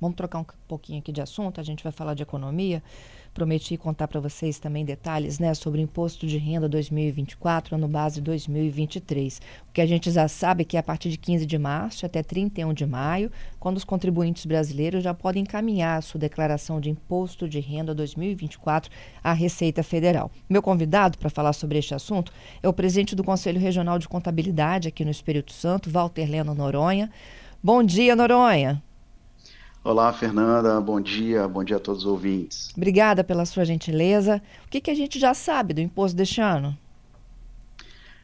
Vamos trocar um pouquinho aqui de assunto, a gente vai falar de economia. Prometi contar para vocês também detalhes né, sobre imposto de renda 2024, ano base 2023. O que a gente já sabe é que a partir de 15 de março até 31 de maio, quando os contribuintes brasileiros já podem encaminhar a sua declaração de imposto de renda 2024 à Receita Federal. Meu convidado para falar sobre este assunto é o presidente do Conselho Regional de Contabilidade aqui no Espírito Santo, Walter Leno Noronha. Bom dia, Noronha. Olá, Fernanda. Bom dia. Bom dia a todos os ouvintes. Obrigada pela sua gentileza. O que, que a gente já sabe do imposto deste ano?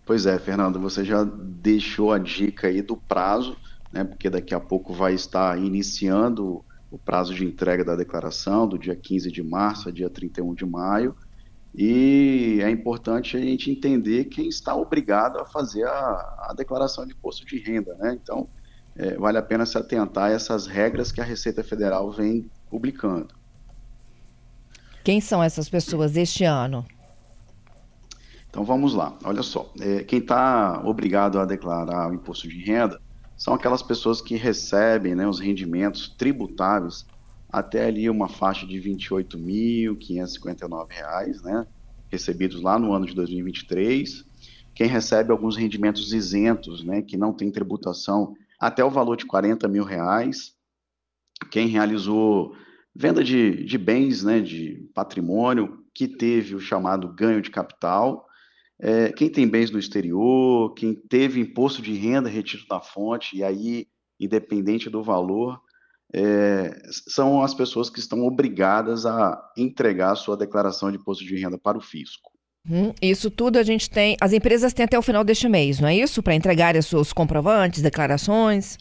Pois é, Fernanda, você já deixou a dica aí do prazo, né? Porque daqui a pouco vai estar iniciando o prazo de entrega da declaração, do dia 15 de março a dia 31 de maio. E é importante a gente entender quem está obrigado a fazer a, a declaração de imposto de renda, né? Então, é, vale a pena se atentar a essas regras que a Receita Federal vem publicando. Quem são essas pessoas este ano? Então vamos lá, olha só. É, quem está obrigado a declarar o imposto de renda são aquelas pessoas que recebem né, os rendimentos tributáveis até ali uma faixa de R$ 28.559, né, recebidos lá no ano de 2023. Quem recebe alguns rendimentos isentos, né, que não tem tributação até o valor de 40 mil reais. Quem realizou venda de, de bens, né, de patrimônio, que teve o chamado ganho de capital. É, quem tem bens no exterior, quem teve imposto de renda retido da fonte, e aí, independente do valor, é, são as pessoas que estão obrigadas a entregar a sua declaração de imposto de renda para o fisco. Hum, isso tudo a gente tem. As empresas têm até o final deste mês, não é isso? Para entregar os seus comprovantes, declarações.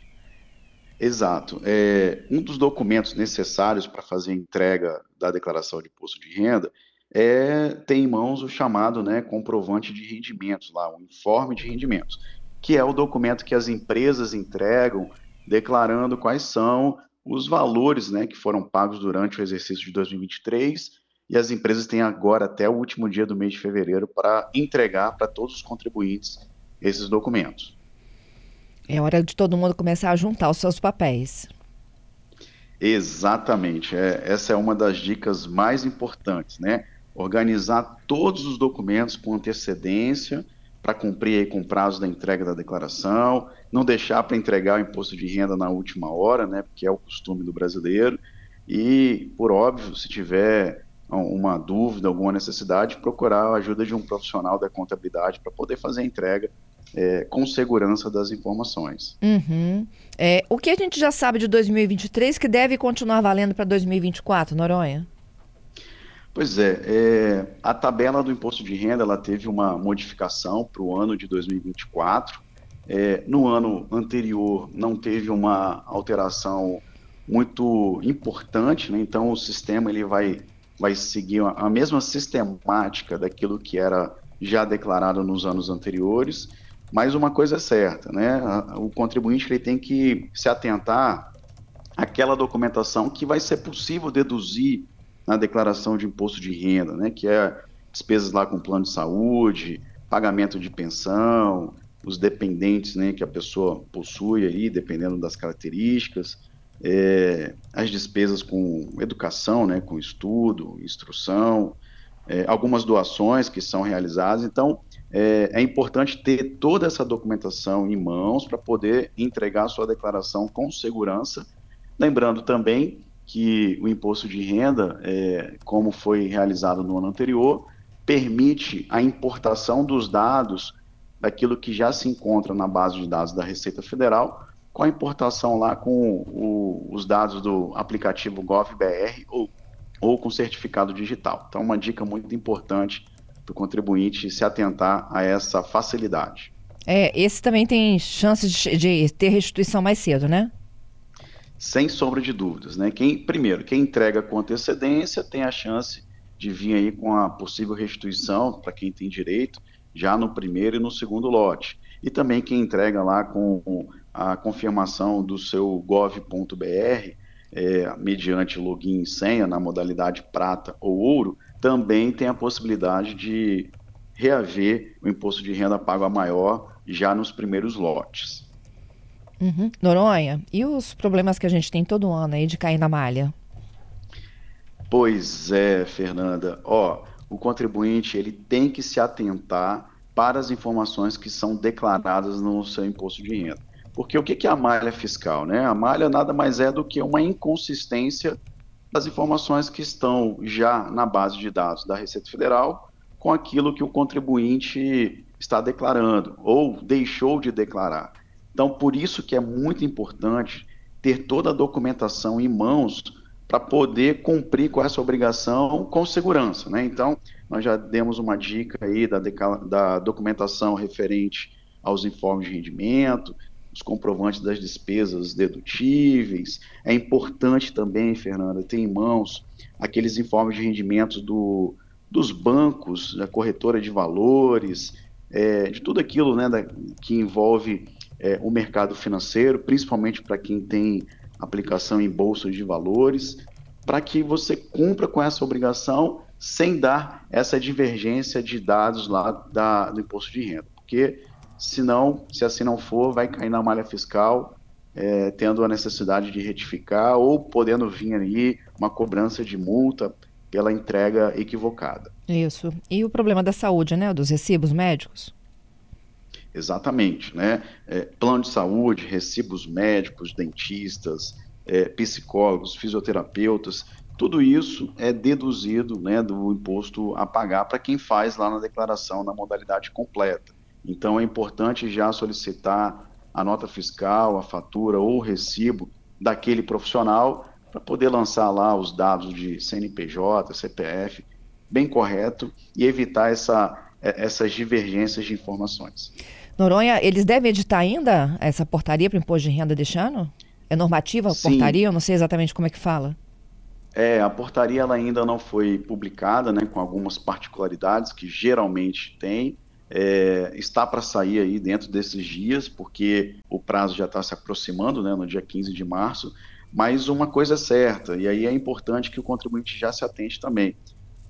Exato. É, um dos documentos necessários para fazer a entrega da declaração de imposto de renda é ter em mãos o chamado né, comprovante de rendimentos, lá, o informe de rendimentos, que é o documento que as empresas entregam declarando quais são os valores né, que foram pagos durante o exercício de 2023 e as empresas têm agora até o último dia do mês de fevereiro para entregar para todos os contribuintes esses documentos. É hora de todo mundo começar a juntar os seus papéis. Exatamente. É, essa é uma das dicas mais importantes, né? Organizar todos os documentos com antecedência para cumprir aí com o prazo da entrega da declaração, não deixar para entregar o imposto de renda na última hora, né? Porque é o costume do brasileiro. E, por óbvio, se tiver uma dúvida, alguma necessidade, procurar a ajuda de um profissional da contabilidade para poder fazer a entrega é, com segurança das informações. Uhum. É, o que a gente já sabe de 2023 que deve continuar valendo para 2024, Noronha? Pois é, é, a tabela do imposto de renda ela teve uma modificação para o ano de 2024. É, no ano anterior não teve uma alteração muito importante, né? então o sistema ele vai vai seguir a mesma sistemática daquilo que era já declarado nos anos anteriores, mas uma coisa é certa, né? O contribuinte ele tem que se atentar àquela documentação que vai ser possível deduzir na declaração de imposto de renda, né? Que é despesas lá com plano de saúde, pagamento de pensão, os dependentes, né? Que a pessoa possui aí, dependendo das características é, as despesas com educação, né, com estudo, instrução, é, algumas doações que são realizadas. Então, é, é, importante ter toda essa documentação em mãos para poder entregar a sua declaração com segurança. Lembrando também que o imposto de renda, é, como foi realizado no ano anterior, permite a importação dos dados daquilo que já se encontra na base de dados da Receita Federal com a importação lá com o, os dados do aplicativo GovBR ou, ou com certificado digital. Então, uma dica muito importante para o contribuinte se atentar a essa facilidade. É, esse também tem chances de, de, ter restituição mais cedo, né? Sem sombra de dúvidas, né? Quem, primeiro, quem entrega com antecedência tem a chance de vir aí com a possível restituição para quem tem direito, já no primeiro e no segundo lote. E também quem entrega lá com a confirmação do seu gov.br, é, mediante login e senha na modalidade prata ou ouro, também tem a possibilidade de reaver o imposto de renda pago a maior já nos primeiros lotes. Uhum. Noronha, e os problemas que a gente tem todo ano aí de cair na malha? Pois é, Fernanda. Ó, o contribuinte ele tem que se atentar para as informações que são declaradas no seu imposto de renda. Porque o que é a malha fiscal? Né? A malha nada mais é do que uma inconsistência das informações que estão já na base de dados da Receita Federal com aquilo que o contribuinte está declarando ou deixou de declarar. Então, por isso que é muito importante ter toda a documentação em mãos para poder cumprir com essa obrigação com segurança. Né? Então, nós já demos uma dica aí da, da documentação referente aos informes de rendimento, os comprovantes das despesas dedutíveis. É importante também, Fernanda, ter em mãos aqueles informes de rendimentos do, dos bancos, da corretora de valores, é, de tudo aquilo né, da, que envolve é, o mercado financeiro, principalmente para quem tem aplicação em bolsas de valores, para que você cumpra com essa obrigação sem dar essa divergência de dados lá da, do imposto de renda. Porque, senão, se assim não for, vai cair na malha fiscal, é, tendo a necessidade de retificar ou podendo vir aí uma cobrança de multa pela entrega equivocada. Isso. E o problema da saúde, né? Dos recibos médicos? Exatamente, né? É, plano de saúde, recibos médicos, dentistas, é, psicólogos, fisioterapeutas, tudo isso é deduzido né, do imposto a pagar para quem faz lá na declaração na modalidade completa. Então é importante já solicitar a nota fiscal, a fatura ou o recibo daquele profissional para poder lançar lá os dados de CNPJ, CPF, bem correto e evitar essa, é, essas divergências de informações. Noronha, eles devem editar ainda essa portaria para o imposto de renda deste ano? É normativa a portaria? Eu não sei exatamente como é que fala. É, a portaria ela ainda não foi publicada, né, com algumas particularidades que geralmente tem. É, está para sair aí dentro desses dias, porque o prazo já está se aproximando, né, no dia 15 de março. Mas uma coisa é certa, e aí é importante que o contribuinte já se atente também.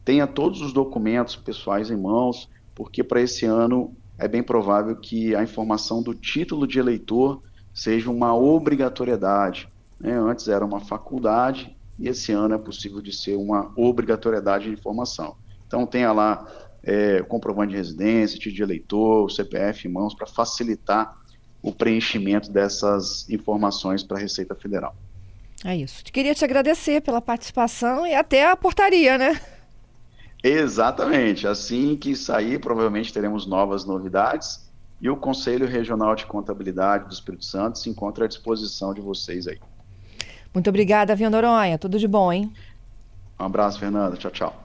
Tenha todos os documentos pessoais em mãos, porque para esse ano é bem provável que a informação do título de eleitor seja uma obrigatoriedade. Né? Antes era uma faculdade e esse ano é possível de ser uma obrigatoriedade de informação. Então tenha lá é, comprovante de residência, título de eleitor, CPF em mãos para facilitar o preenchimento dessas informações para a Receita Federal. É isso. Queria te agradecer pela participação e até a portaria, né? Exatamente. Assim que sair, provavelmente teremos novas novidades. E o Conselho Regional de Contabilidade do Espírito Santo se encontra à disposição de vocês aí. Muito obrigada, Vinha Noronha. Tudo de bom, hein? Um abraço, Fernanda. Tchau, tchau.